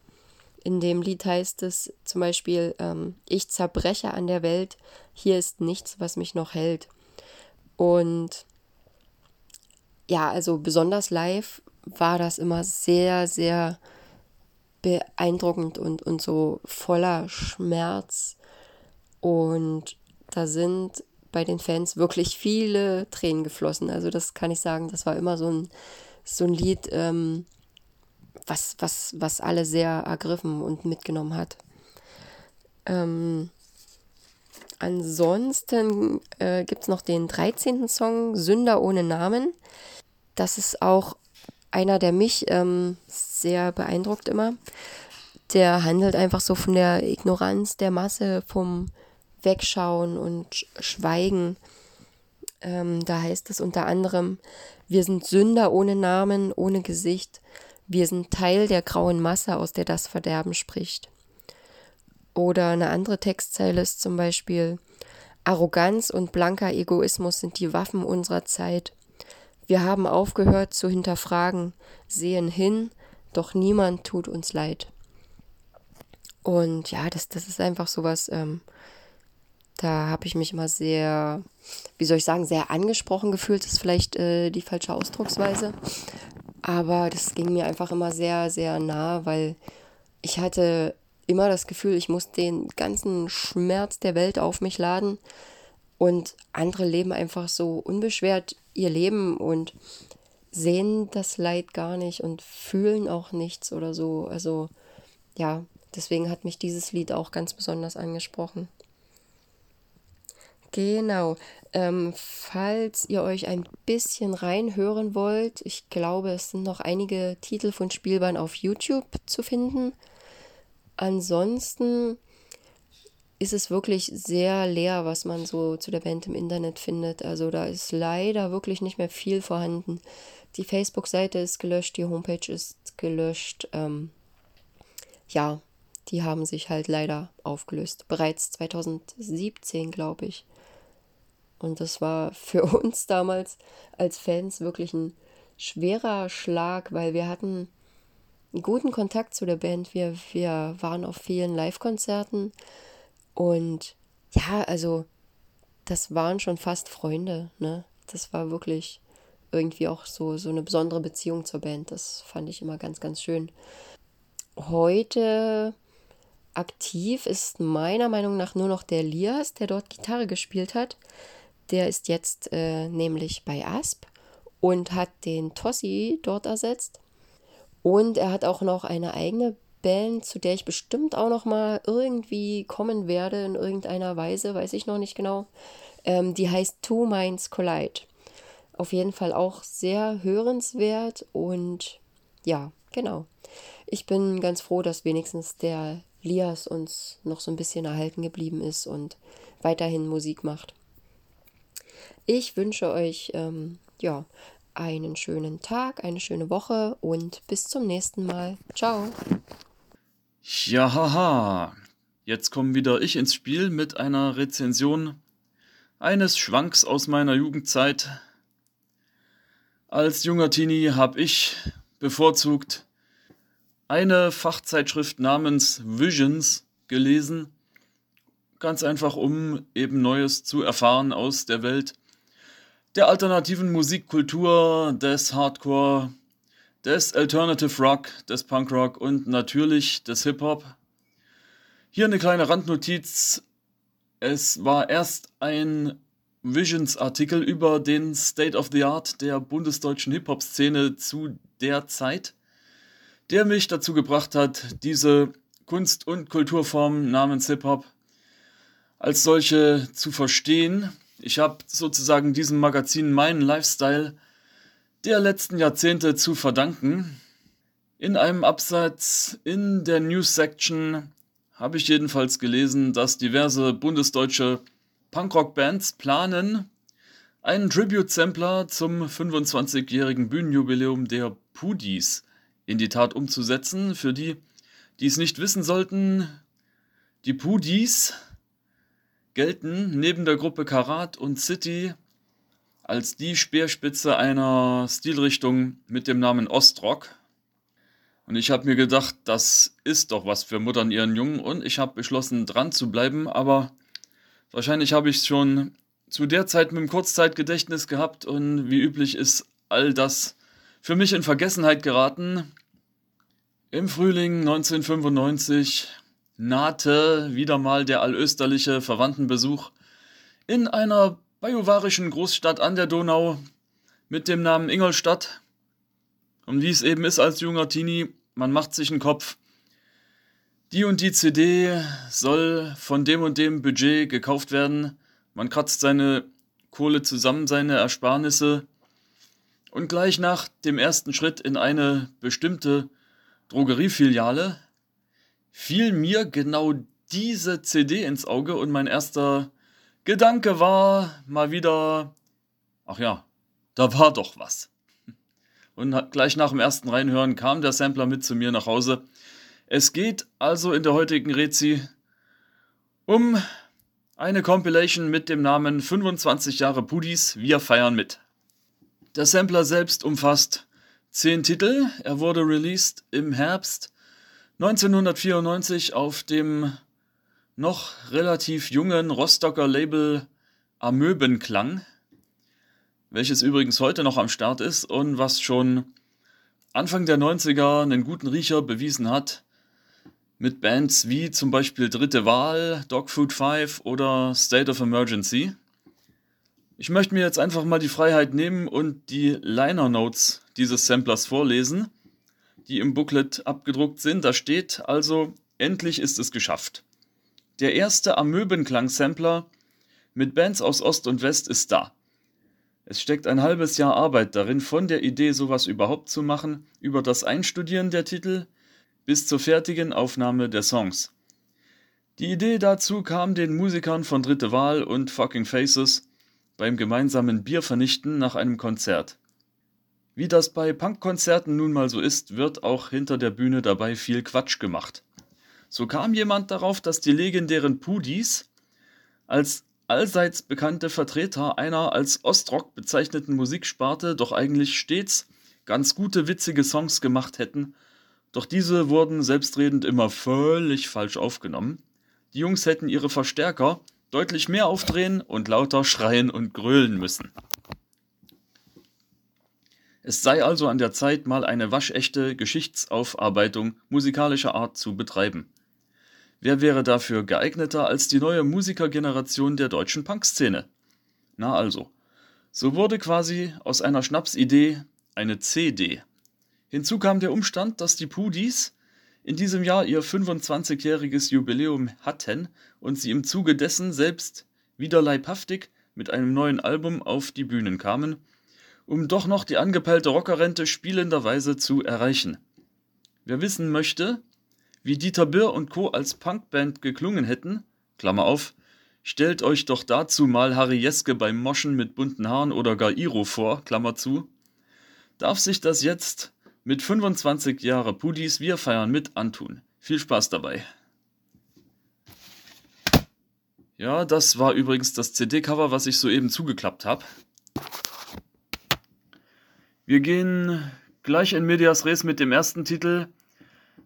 In dem Lied heißt es zum Beispiel, ähm, ich zerbreche an der Welt, hier ist nichts, was mich noch hält. Und ja, also besonders live war das immer sehr, sehr beeindruckend und, und so voller Schmerz. Und da sind bei den Fans wirklich viele Tränen geflossen. Also das kann ich sagen, das war immer so ein, so ein Lied, ähm, was, was, was alle sehr ergriffen und mitgenommen hat. Ähm, ansonsten äh, gibt es noch den 13. Song, Sünder ohne Namen. Das ist auch einer, der mich ähm, sehr beeindruckt immer. Der handelt einfach so von der Ignoranz der Masse, vom Wegschauen und Schweigen. Ähm, da heißt es unter anderem, wir sind Sünder ohne Namen, ohne Gesicht. Wir sind Teil der grauen Masse, aus der das Verderben spricht. Oder eine andere Textzeile ist zum Beispiel, Arroganz und blanker Egoismus sind die Waffen unserer Zeit. Wir haben aufgehört zu hinterfragen, sehen hin, doch niemand tut uns leid. Und ja, das, das ist einfach sowas, ähm, da habe ich mich immer sehr, wie soll ich sagen, sehr angesprochen gefühlt, ist vielleicht äh, die falsche Ausdrucksweise. Aber das ging mir einfach immer sehr, sehr nah, weil ich hatte immer das Gefühl, ich muss den ganzen Schmerz der Welt auf mich laden. Und andere leben einfach so unbeschwert ihr Leben und sehen das Leid gar nicht und fühlen auch nichts oder so. Also ja, deswegen hat mich dieses Lied auch ganz besonders angesprochen. Genau. Ähm, falls ihr euch ein bisschen reinhören wollt, ich glaube, es sind noch einige Titel von Spielbahn auf YouTube zu finden. Ansonsten ist es wirklich sehr leer, was man so zu der Band im Internet findet. Also da ist leider wirklich nicht mehr viel vorhanden. Die Facebook-Seite ist gelöscht, die Homepage ist gelöscht. Ähm, ja, die haben sich halt leider aufgelöst. Bereits 2017, glaube ich. Und das war für uns damals als Fans wirklich ein schwerer Schlag, weil wir hatten einen guten Kontakt zu der Band. Wir, wir waren auf vielen Live-Konzerten und ja, also das waren schon fast Freunde, ne? Das war wirklich irgendwie auch so, so eine besondere Beziehung zur Band. Das fand ich immer ganz, ganz schön. Heute aktiv ist meiner Meinung nach nur noch der Lias, der dort Gitarre gespielt hat. Der ist jetzt äh, nämlich bei Asp und hat den Tossi dort ersetzt. Und er hat auch noch eine eigene Band, zu der ich bestimmt auch noch mal irgendwie kommen werde in irgendeiner Weise, weiß ich noch nicht genau. Ähm, die heißt Two Minds Collide. Auf jeden Fall auch sehr hörenswert und ja, genau. Ich bin ganz froh, dass wenigstens der Lias uns noch so ein bisschen erhalten geblieben ist und weiterhin Musik macht. Ich wünsche euch ähm, ja einen schönen Tag, eine schöne Woche und bis zum nächsten Mal. Ciao. Ja, haha. Jetzt komme wieder ich ins Spiel mit einer Rezension eines Schwanks aus meiner Jugendzeit. Als junger Teenie habe ich bevorzugt eine Fachzeitschrift namens Visions gelesen. Ganz einfach, um eben Neues zu erfahren aus der Welt der alternativen Musikkultur, des Hardcore, des Alternative Rock, des Punkrock und natürlich des Hip-Hop. Hier eine kleine Randnotiz. Es war erst ein Visions-Artikel über den State of the Art der bundesdeutschen Hip-Hop-Szene zu der Zeit der mich dazu gebracht hat, diese Kunst- und Kulturform namens Hip-Hop als solche zu verstehen. Ich habe sozusagen diesem Magazin meinen Lifestyle der letzten Jahrzehnte zu verdanken. In einem Absatz in der News Section habe ich jedenfalls gelesen, dass diverse bundesdeutsche Punkrock-Bands planen, einen Tribute-Sampler zum 25-jährigen Bühnenjubiläum der Pudis in die Tat umzusetzen. Für die, die es nicht wissen sollten, die Pudis gelten neben der Gruppe Karat und City als die Speerspitze einer Stilrichtung mit dem Namen Ostrock. Und ich habe mir gedacht, das ist doch was für Muttern ihren Jungen und ich habe beschlossen, dran zu bleiben, aber wahrscheinlich habe ich es schon zu der Zeit mit dem Kurzzeitgedächtnis gehabt und wie üblich ist all das für mich in Vergessenheit geraten. Im Frühling 1995 nahte wieder mal der allösterliche Verwandtenbesuch in einer bajuwarischen Großstadt an der Donau mit dem Namen Ingolstadt. Und wie es eben ist als junger Teenie, man macht sich einen Kopf. Die und die CD soll von dem und dem Budget gekauft werden. Man kratzt seine Kohle zusammen, seine Ersparnisse. Und gleich nach dem ersten Schritt in eine bestimmte Drogeriefiliale fiel mir genau diese CD ins Auge und mein erster Gedanke war mal wieder, ach ja, da war doch was. Und gleich nach dem ersten Reinhören kam der Sampler mit zu mir nach Hause. Es geht also in der heutigen Rezi um eine Compilation mit dem Namen 25 Jahre Pudis, wir feiern mit. Der Sampler selbst umfasst Zehn Titel. Er wurde released im Herbst 1994 auf dem noch relativ jungen Rostocker Label Amöbenklang, welches übrigens heute noch am Start ist und was schon Anfang der 90er einen guten Riecher bewiesen hat mit Bands wie zum Beispiel Dritte Wahl, Dogfood 5 oder State of Emergency. Ich möchte mir jetzt einfach mal die Freiheit nehmen und die Liner Notes dieses Samplers vorlesen, die im Booklet abgedruckt sind. Da steht also, endlich ist es geschafft. Der erste Amöbenklang-Sampler mit Bands aus Ost und West ist da. Es steckt ein halbes Jahr Arbeit darin, von der Idee, sowas überhaupt zu machen, über das Einstudieren der Titel bis zur fertigen Aufnahme der Songs. Die Idee dazu kam den Musikern von Dritte Wahl und Fucking Faces beim gemeinsamen Biervernichten nach einem Konzert. Wie das bei Punkkonzerten nun mal so ist, wird auch hinter der Bühne dabei viel Quatsch gemacht. So kam jemand darauf, dass die legendären Pudis als allseits bekannte Vertreter einer als Ostrock bezeichneten Musiksparte doch eigentlich stets ganz gute witzige Songs gemacht hätten, doch diese wurden selbstredend immer völlig falsch aufgenommen. Die Jungs hätten ihre Verstärker deutlich mehr aufdrehen und lauter schreien und grölen müssen. Es sei also an der Zeit, mal eine waschechte Geschichtsaufarbeitung musikalischer Art zu betreiben. Wer wäre dafür geeigneter als die neue Musikergeneration der deutschen Punkszene? Na also, so wurde quasi aus einer Schnapsidee eine CD. Hinzu kam der Umstand, dass die Pudis in diesem Jahr ihr 25-jähriges Jubiläum hatten und sie im Zuge dessen selbst wieder leibhaftig mit einem neuen Album auf die Bühnen kamen, um doch noch die angepeilte Rockerrente spielenderweise zu erreichen. Wer wissen möchte, wie Dieter Birr und Co. als Punkband geklungen hätten, Klammer auf, stellt euch doch dazu mal Harry Jeske beim Moschen mit bunten Haaren oder gar Iro vor, Klammer zu, darf sich das jetzt mit 25 Jahre Pudis Wir feiern mit antun. Viel Spaß dabei. Ja, das war übrigens das CD-Cover, was ich soeben zugeklappt habe. Wir gehen gleich in Medias Res mit dem ersten Titel,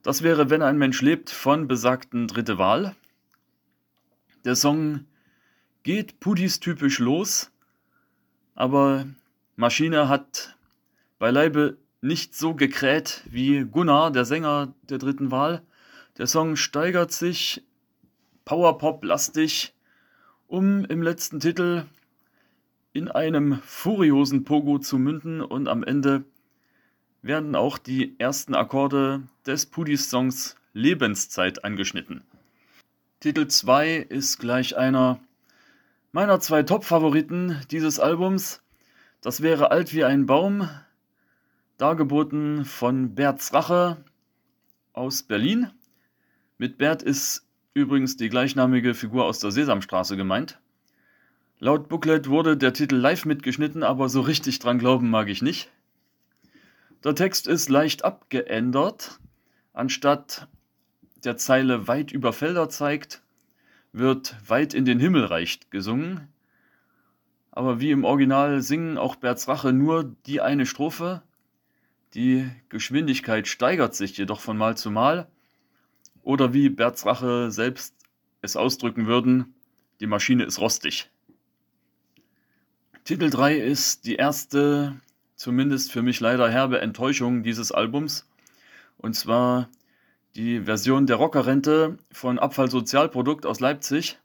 das wäre Wenn ein Mensch lebt von besagten Dritte Wahl. Der Song geht Pudis typisch los, aber Maschine hat beileibe nicht so gekräht wie Gunnar, der Sänger der dritten Wahl. Der Song steigert sich Powerpop-lastig, um im letzten Titel in einem furiosen Pogo zu münden und am Ende werden auch die ersten Akkorde des Pudis-Songs Lebenszeit angeschnitten. Titel 2 ist gleich einer meiner zwei Top-Favoriten dieses Albums. Das wäre Alt wie ein Baum, dargeboten von Bert's Rache aus Berlin. Mit Bert ist übrigens die gleichnamige Figur aus der Sesamstraße gemeint. Laut Booklet wurde der Titel live mitgeschnitten, aber so richtig dran glauben mag ich nicht. Der Text ist leicht abgeändert. Anstatt der Zeile weit über Felder zeigt, wird weit in den Himmel reicht gesungen. Aber wie im Original singen auch Berts Rache nur die eine Strophe. Die Geschwindigkeit steigert sich jedoch von Mal zu Mal. Oder wie Berts Rache selbst es ausdrücken würden, die Maschine ist rostig. Titel 3 ist die erste zumindest für mich leider herbe Enttäuschung dieses Albums. Und zwar die Version der Rockerrente von Abfallsozialprodukt aus Leipzig.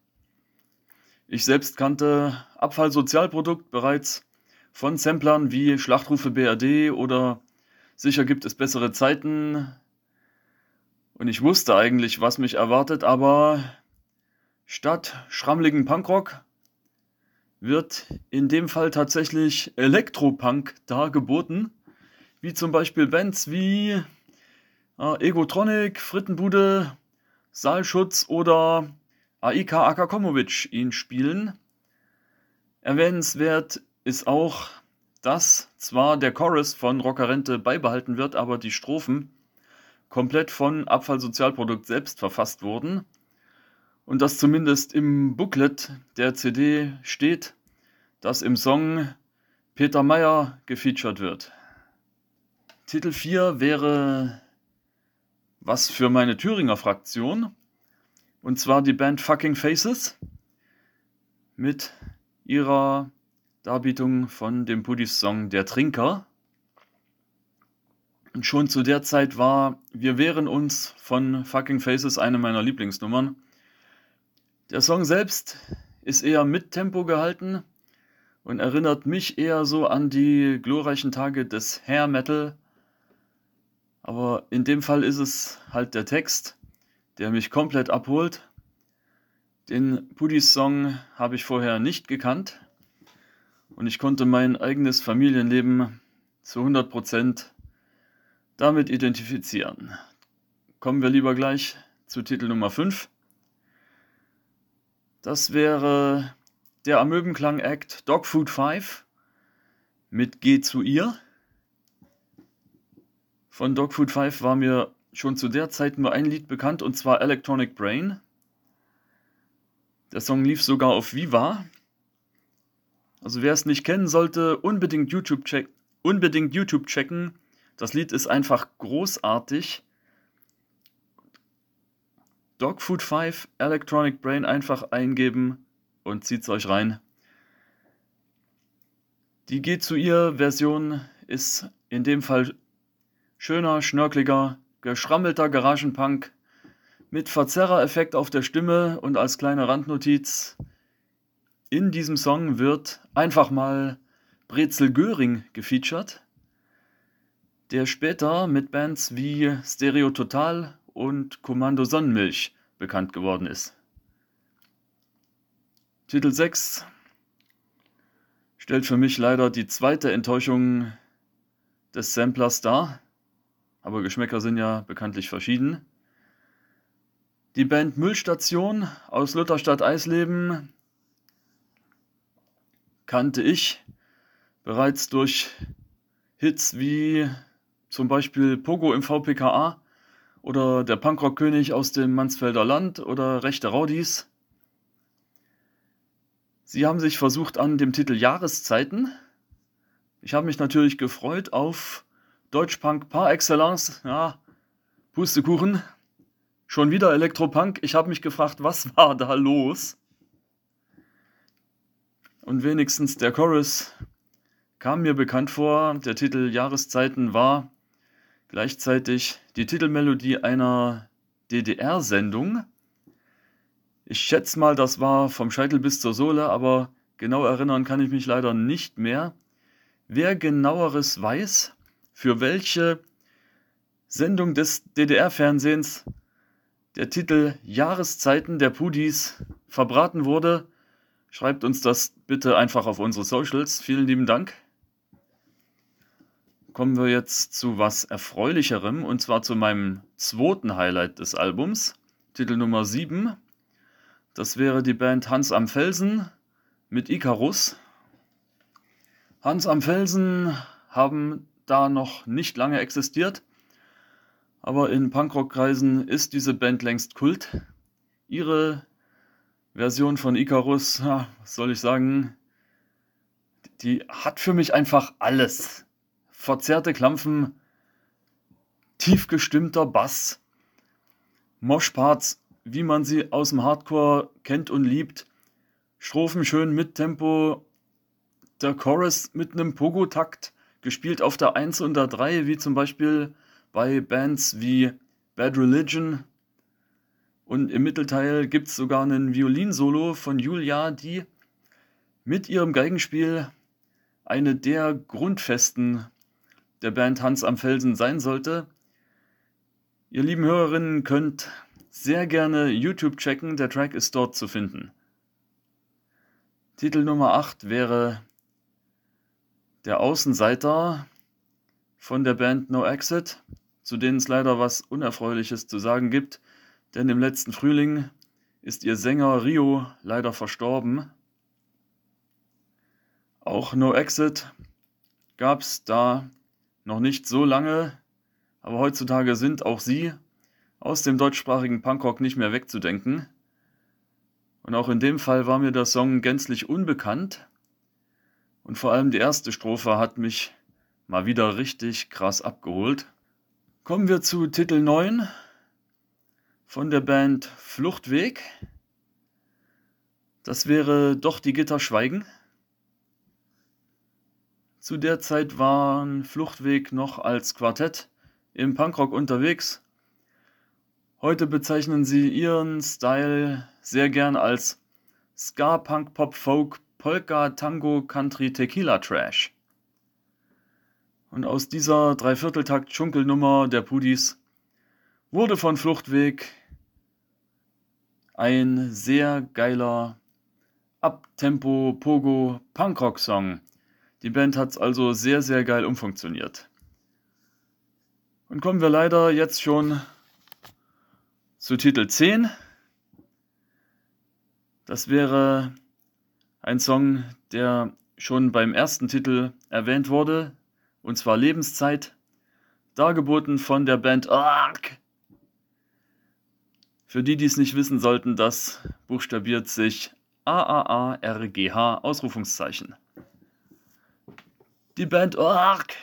Ich selbst kannte Abfallsozialprodukt bereits von Samplern wie Schlachtrufe BRD oder Sicher gibt es bessere Zeiten. Und ich wusste eigentlich, was mich erwartet, aber statt schrammligen Punkrock wird in dem Fall tatsächlich Elektropunk dargeboten, wie zum Beispiel Bands wie äh, Egotronic, Frittenbude, Saalschutz oder Aika Akakomovic ihn spielen. Erwähnenswert ist auch, dass zwar der Chorus von Rockerente beibehalten wird, aber die Strophen komplett von Abfallsozialprodukt selbst verfasst wurden und dass zumindest im Booklet der CD steht, dass im Song Peter Meyer gefeatured wird. Titel 4 wäre was für meine Thüringer Fraktion. Und zwar die Band Fucking Faces mit ihrer Darbietung von dem Pudis-Song Der Trinker. Und schon zu der Zeit war Wir wehren uns von Fucking Faces eine meiner Lieblingsnummern. Der Song selbst ist eher mit Tempo gehalten und erinnert mich eher so an die glorreichen Tage des Hair Metal. Aber in dem Fall ist es halt der Text, der mich komplett abholt. Den Pudis Song habe ich vorher nicht gekannt und ich konnte mein eigenes Familienleben zu 100% damit identifizieren. Kommen wir lieber gleich zu Titel Nummer 5. Das wäre der Amöbenklang-Act Dogfood 5 mit Geh zu ihr. Von Dogfood 5 war mir schon zu der Zeit nur ein Lied bekannt und zwar Electronic Brain. Der Song lief sogar auf Viva. Also wer es nicht kennen sollte, unbedingt YouTube, check unbedingt YouTube checken. Das Lied ist einfach großartig. Dogfood 5 Electronic Brain einfach eingeben und zieht's euch rein. Die G zu ihr Version ist in dem Fall schöner, schnörkeliger, geschrammelter Garagenpunk mit Verzerrereffekt auf der Stimme und als kleine Randnotiz in diesem Song wird einfach mal Brezel Göring gefeatured, der später mit Bands wie Stereo Total und Kommando Sonnenmilch bekannt geworden ist. Titel 6 stellt für mich leider die zweite Enttäuschung des Samplers dar, aber Geschmäcker sind ja bekanntlich verschieden. Die Band Müllstation aus Lutherstadt Eisleben kannte ich bereits durch Hits wie zum Beispiel Pogo im VPKA oder der Punkrock-König aus dem Mansfelder Land oder Rechte Raudis. Sie haben sich versucht an dem Titel Jahreszeiten. Ich habe mich natürlich gefreut auf Deutschpunk par excellence. Ja, Pustekuchen. Schon wieder Elektropunk. Ich habe mich gefragt, was war da los? Und wenigstens der Chorus kam mir bekannt vor. Der Titel Jahreszeiten war gleichzeitig die Titelmelodie einer DDR-Sendung. Ich schätze mal, das war vom Scheitel bis zur Sohle, aber genau erinnern kann ich mich leider nicht mehr. Wer genaueres weiß, für welche Sendung des DDR-Fernsehens der Titel Jahreszeiten der Pudis verbraten wurde, schreibt uns das bitte einfach auf unsere Socials. Vielen lieben Dank kommen wir jetzt zu was Erfreulicherem und zwar zu meinem zweiten Highlight des Albums, Titel Nummer 7. Das wäre die Band Hans am Felsen mit Icarus. Hans am Felsen haben da noch nicht lange existiert, aber in Punkrock-Kreisen ist diese Band längst Kult. Ihre Version von Icarus, was soll ich sagen, die hat für mich einfach alles verzerrte Klampfen, tief gestimmter Bass, Moshparts, wie man sie aus dem Hardcore kennt und liebt, Strophen schön mit Tempo, der Chorus mit einem Pogo-Takt, gespielt auf der 1 und der 3, wie zum Beispiel bei Bands wie Bad Religion. Und im Mittelteil gibt es sogar einen Violinsolo von Julia, die mit ihrem Geigenspiel eine der Grundfesten der Band Hans am Felsen sein sollte. Ihr lieben Hörerinnen könnt sehr gerne YouTube checken, der Track ist dort zu finden. Titel Nummer 8 wäre Der Außenseiter von der Band No Exit, zu denen es leider was Unerfreuliches zu sagen gibt, denn im letzten Frühling ist ihr Sänger Rio leider verstorben. Auch No Exit gab es da noch nicht so lange, aber heutzutage sind auch sie aus dem deutschsprachigen Punkrock nicht mehr wegzudenken. Und auch in dem Fall war mir der Song gänzlich unbekannt. Und vor allem die erste Strophe hat mich mal wieder richtig krass abgeholt. Kommen wir zu Titel 9 von der Band Fluchtweg. Das wäre doch die Gitter schweigen. Zu der Zeit waren Fluchtweg noch als Quartett im Punkrock unterwegs. Heute bezeichnen sie ihren Style sehr gern als Ska, Punk, Pop, Folk, Polka, Tango, Country, Tequila, Trash. Und aus dieser Dreivierteltakt-Schunkelnummer der Pudis wurde von Fluchtweg ein sehr geiler Abtempo, Pogo, Punkrock-Song die Band hat es also sehr, sehr geil umfunktioniert. Und kommen wir leider jetzt schon zu Titel 10. Das wäre ein Song, der schon beim ersten Titel erwähnt wurde, und zwar Lebenszeit. dargeboten von der Band Ark. Für die, die es nicht wissen sollten, das buchstabiert sich A-A-A-R-G-H, Ausrufungszeichen. Die Band Ark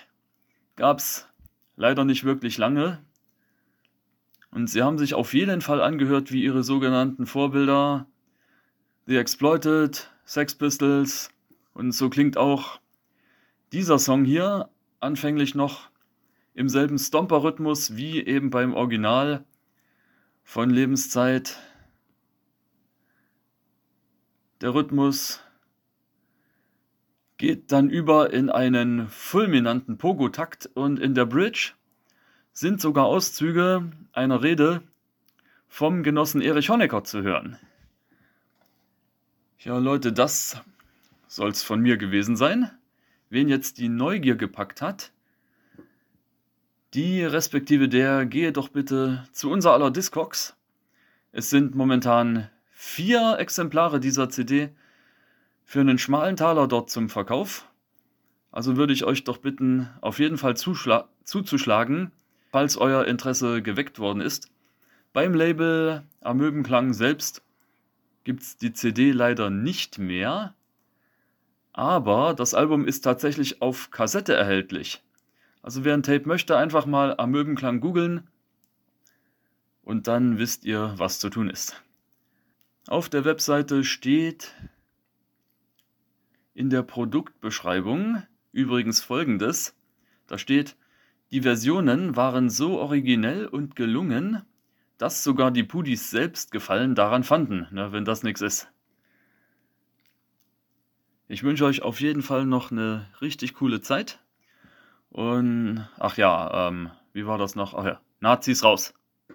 gab es leider nicht wirklich lange. Und sie haben sich auf jeden Fall angehört wie ihre sogenannten Vorbilder The Exploited, Sex Pistols und so klingt auch dieser Song hier anfänglich noch im selben Stomper-Rhythmus wie eben beim Original von Lebenszeit. Der Rhythmus geht dann über in einen fulminanten Pogo-Takt und in der Bridge sind sogar Auszüge einer Rede vom Genossen Erich Honecker zu hören. Ja, Leute, das soll es von mir gewesen sein. Wen jetzt die Neugier gepackt hat, die respektive der gehe doch bitte zu unser aller Discogs. Es sind momentan vier Exemplare dieser CD für einen schmalen Taler dort zum Verkauf. Also würde ich euch doch bitten, auf jeden Fall zuzuschlagen, falls euer Interesse geweckt worden ist. Beim Label Amöbenklang selbst gibt es die CD leider nicht mehr, aber das Album ist tatsächlich auf Kassette erhältlich. Also wer ein Tape möchte, einfach mal Amöbenklang googeln und dann wisst ihr, was zu tun ist. Auf der Webseite steht in der Produktbeschreibung übrigens folgendes. Da steht, die Versionen waren so originell und gelungen, dass sogar die Pudis selbst Gefallen daran fanden, ne, wenn das nichts ist. Ich wünsche euch auf jeden Fall noch eine richtig coole Zeit. Und ach ja, ähm, wie war das noch? Ach ja, Nazis raus.